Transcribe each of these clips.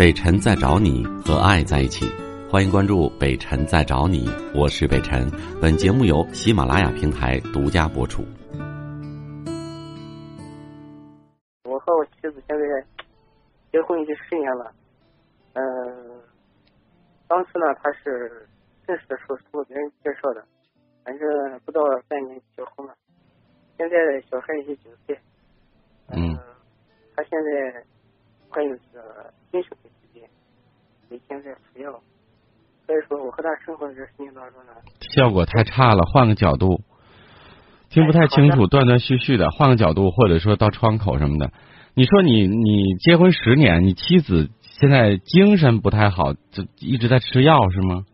北辰在找你和爱在一起，欢迎关注北辰在找你，我是北辰。本节目由喜马拉雅平台独家播出。我和我妻子现在结婚已经十年了，嗯、当时呢，他是认识的时候是通过别人介绍的，反正不到半年结婚了。现在小孩已经九岁，嗯他现在患有这个精神的疾病，每天在服药，所以说我和他生活的这十年当中呢，效果太差了，换个角度，听不太清楚，断断续续的，换个角度，或者说到窗口什么的。你说你你结婚十年，你妻子现在精神不太好，就一直在吃药是吗？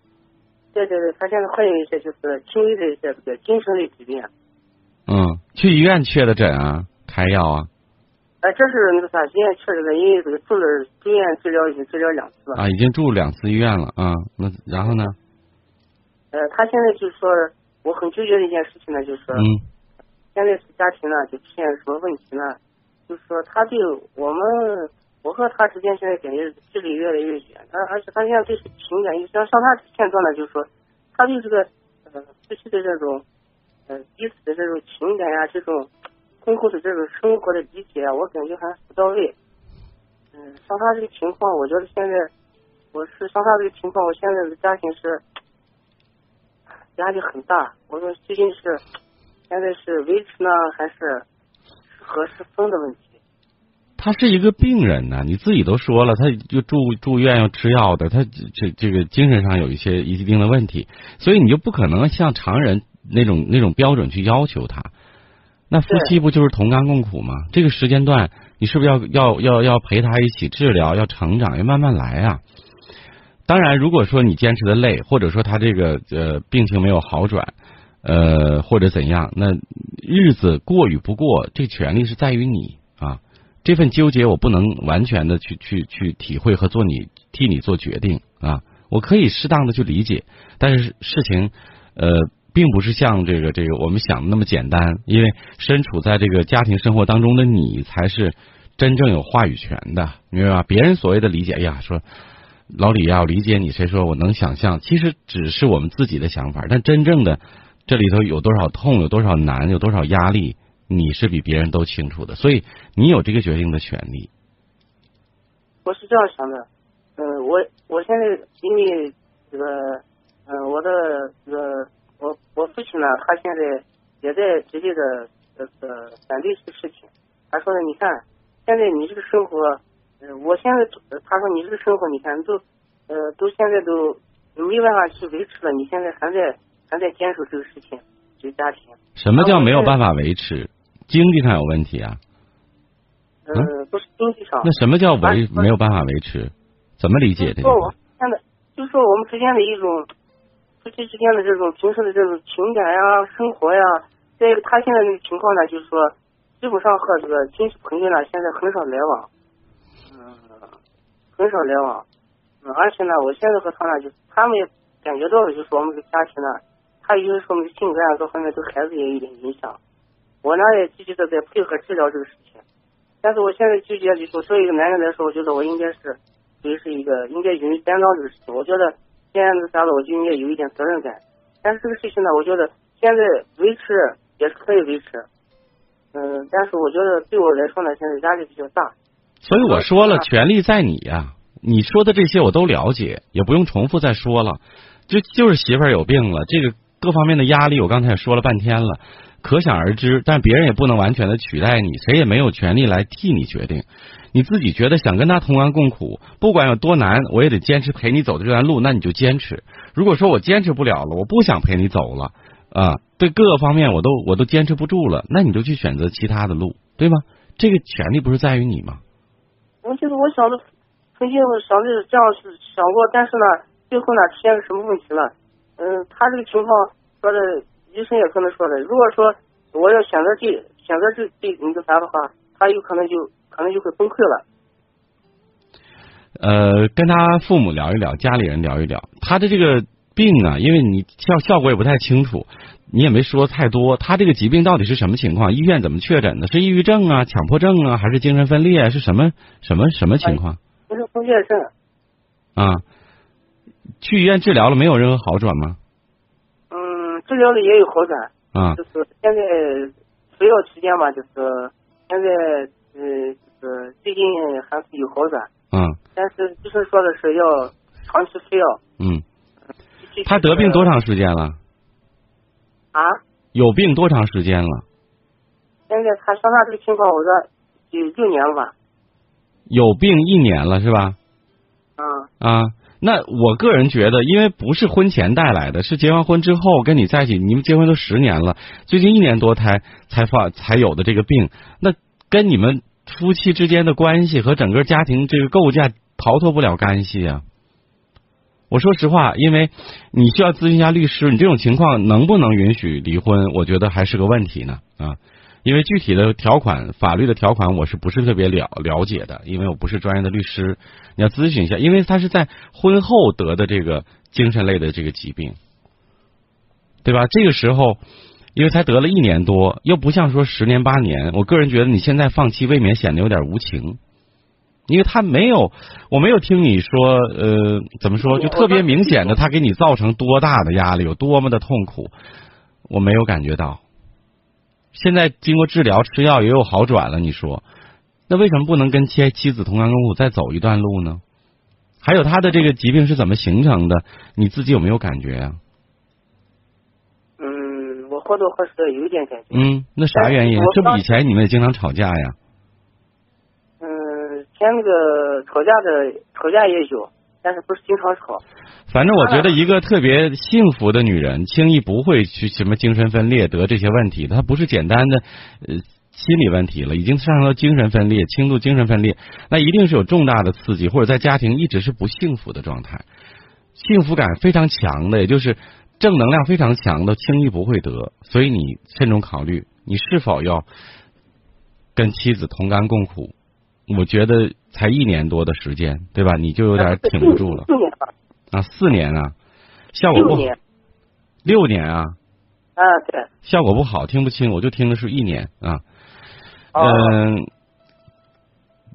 对对对，他现在患有一些就是轻微的一些这个精神类疾病。嗯，去医院确的诊啊，开药啊哎，这是那个啥，今天确实的，因为这个住了住院治疗已经治疗两次了。啊，已经住两次医院了啊。那然后呢？呃，他现在就是说，我很纠结的一件事情呢，就是说，嗯现在是家庭呢就出现什么问题呢？就是说，他对我们，我和他之间现在感觉距离越来越远，而而且他现在对情感，就像像他现状呢，就是说，他对这个呃夫妻的这种呃彼此的这种情感呀、这种婚后的这个生活的理解，我感觉还不到位。嗯，像他这个情况，我觉得现在我是像他这个情况，我现在的家庭是压力很大。我说究竟是现在是维持呢，还是合适分的问题？他是一个病人呢，你自己都说了，他就住住院要吃药的，他这这个精神上有一些一定的问题，所以你就不可能像常人那种那种标准去要求他。那夫妻不就是同甘共苦吗？这个时间段，你是不是要要要要陪他一起治疗，要成长，要慢慢来啊？当然，如果说你坚持的累，或者说他这个呃病情没有好转，呃或者怎样，那日子过与不过，这权利是在于你啊。这份纠结我不能完全的去去去体会和做你替你做决定啊，我可以适当的去理解，但是事情呃并不是像这个这个我们想的那么简单，因为身处在这个家庭生活当中的你才是真正有话语权的，明白吧？别人所谓的理解，哎呀，说老李呀，我理解你，谁说我能想象？其实只是我们自己的想法，但真正的这里头有多少痛，有多少难，有多少压力。你是比别人都清楚的，所以你有这个决定的权利。我是这样想的，嗯、我我现在因为这个，父亲呢，他现在也在极力的这个反对这个事情。他说呢，你看现在你这个生活，呃，我现在呃他说你这个生活，你看都呃都现在都没办法去维持了，你现在还在还在坚守这个事情，这个家庭。什么叫没有办法维持？经济上有问题啊？呃，不是经济上。那什么叫维啊没有办法维持？怎么理解这个就是说？我现在就是说我们之间的一种夫妻之间的这种平时的这种情感呀、生活呀，再一个他现在这个情况呢，就是说基本上和这个亲戚朋友呢，现在很少来往，嗯，很少来往，而且呢，我现在和他呢，就他们也感觉到了，就是我们这个家庭呢，他有的时候我们的性格啊各方面对孩子也有点影响，我呢也积极的在配合治疗这个事情。但是我现在纠结就是说，作为一个男人来说，我觉得我应该是属于是一个应该勇于担当这个事情。我觉得现在那啥子，我就应该有一点责任感。但是这个事情呢，我觉得现在维持也是可以维持，嗯，但是我觉得对我来说呢，现在压力比较大。所以我说了，权利在你呀、你说的这些我都了解，也不用重复再说了。就就是媳妇儿有病了，这个各方面的压力，我刚才也说了半天了，可想而知。但别人也不能完全的取代你，谁也没有权利来替你决定。你自己觉得想跟他同甘共苦，不管有多难，我也得坚持陪你走的这段路，那你就坚持。如果说我坚持不了了，我不想陪你走了啊，对各个方面我都我都坚持不住了，那你就去选择其他的路，对吗？这个权利不是在于你吗？我觉得我想的曾经我想的这样是想过，但是呢，最后呢出现个什么问题了？嗯，他这个情况说的，医生也可能说的，如果说我要选择这选择这这那个啥的话，他有可能就可能就会崩溃了。呃，跟他父母聊一聊，家里人聊一聊，他的这个病啊，因为你效效果也不太清楚，你也没说太多，他这个疾病到底是什么情况？医院怎么确诊的？是抑郁症啊、强迫症啊，还是精神分裂啊？是什么什么什么情况？精神分裂症。啊，去医院治疗了，没有任何好转吗？嗯，治疗了也有好转。啊。就是现在服药期间嘛，就是现在呃，就是最近还是有好转。嗯。但是医生说的是要长期服药。嗯。他得病多长时间了？啊？有病多长时间了？现在他说他这个情况，我说有六年了吧。有病一年了是吧？嗯。啊，那我个人觉得，因为不是婚前带来的，是结完婚之后跟你在一起，你们结婚都十年了，最近一年多才才发才有的这个病，那跟你们夫妻之间的关系和整个家庭这个构架逃脱不了干系啊。我说实话，因为你需要咨询一下律师，你这种情况能不能允许离婚？我觉得还是个问题呢啊。因为具体的条款、法律的条款，我是不是特别了了解的？因为我不是专业的律师，你要咨询一下。因为他是在婚后得的这个精神类的这个疾病，对吧？这个时候，因为才得了一年多，又不像说十年八年。我个人觉得你现在放弃，未免显得有点无情。因为他没有，我没有听你说，呃，怎么说，就特别明显的，他给你造成多大的压力，有多么的痛苦，我没有感觉到。现在经过治疗吃药也有好转了，你说，那为什么不能跟妻妻子同甘共苦再走一段路呢？还有他的这个疾病是怎么形成的？你自己有没有感觉呀？嗯，我或多或少有一点感觉。嗯，那啥原因？这不以前你们也经常吵架呀？嗯，前那个吵架的吵架也有。但是不是经常吵，反正我觉得一个特别幸福的女人，轻易不会去什么精神分裂得这些问题。她不是简单的呃心理问题了，已经上升到精神分裂、轻度精神分裂，那一定是有重大的刺激，或者在家庭一直是不幸福的状态，幸福感非常强的，也就是正能量非常强的，轻易不会得。所以你慎重考虑，你是否要跟妻子同甘共苦。我觉得才一年多的时间，对吧？你就有点挺不住了。四年啊，四年啊，效果不好。六年啊。啊，对。效果不好，听不清，我就听的是一年啊。嗯。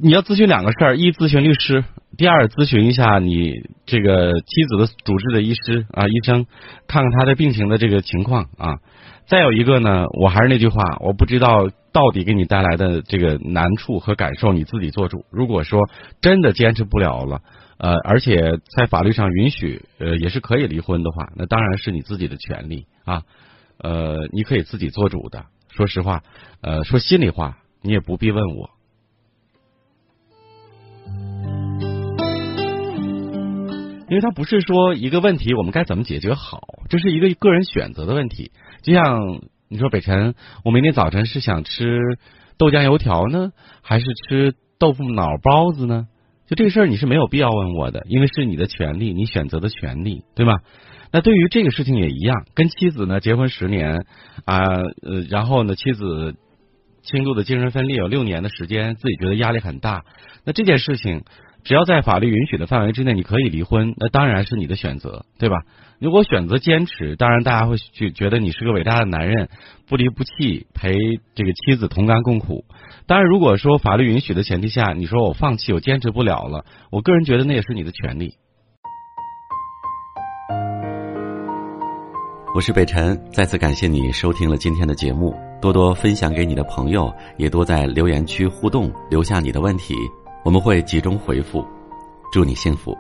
你要咨询两个事儿：一咨询律师，第二咨询一下你这个妻子的主治的医师啊，医生，看看他的病情的这个情况啊。再有一个呢，我还是那句话，我不知道到底给你带来的这个难处和感受，你自己做主。如果说真的坚持不了了，呃，而且在法律上允许，呃，也是可以离婚的话，那当然是你自己的权利啊，呃，你可以自己做主的。说实话，呃，说心里话，你也不必问我。因为它不是说一个问题，我们该怎么解决好，这是一个个人选择的问题。就像你说，北辰，我明天早晨是想吃豆浆油条呢，还是吃豆腐脑包子呢？就这个事儿，你是没有必要问我的，因为是你的权利，你选择的权利，对吧？那对于这个事情也一样，跟妻子呢结婚十年啊，呃，然后呢，妻子轻度的精神分裂有六年的时间，自己觉得压力很大，那这件事情。只要在法律允许的范围之内，你可以离婚，那当然是你的选择，对吧？如果选择坚持，当然大家会去觉得你是个伟大的男人，不离不弃，陪这个妻子同甘共苦。当然，如果说法律允许的前提下，你说我放弃，我坚持不了了，我个人觉得那也是你的权利。我是北辰，再次感谢你收听了今天的节目，多多分享给你的朋友，也多在留言区互动，留下你的问题。我们会集中回复，祝你幸福。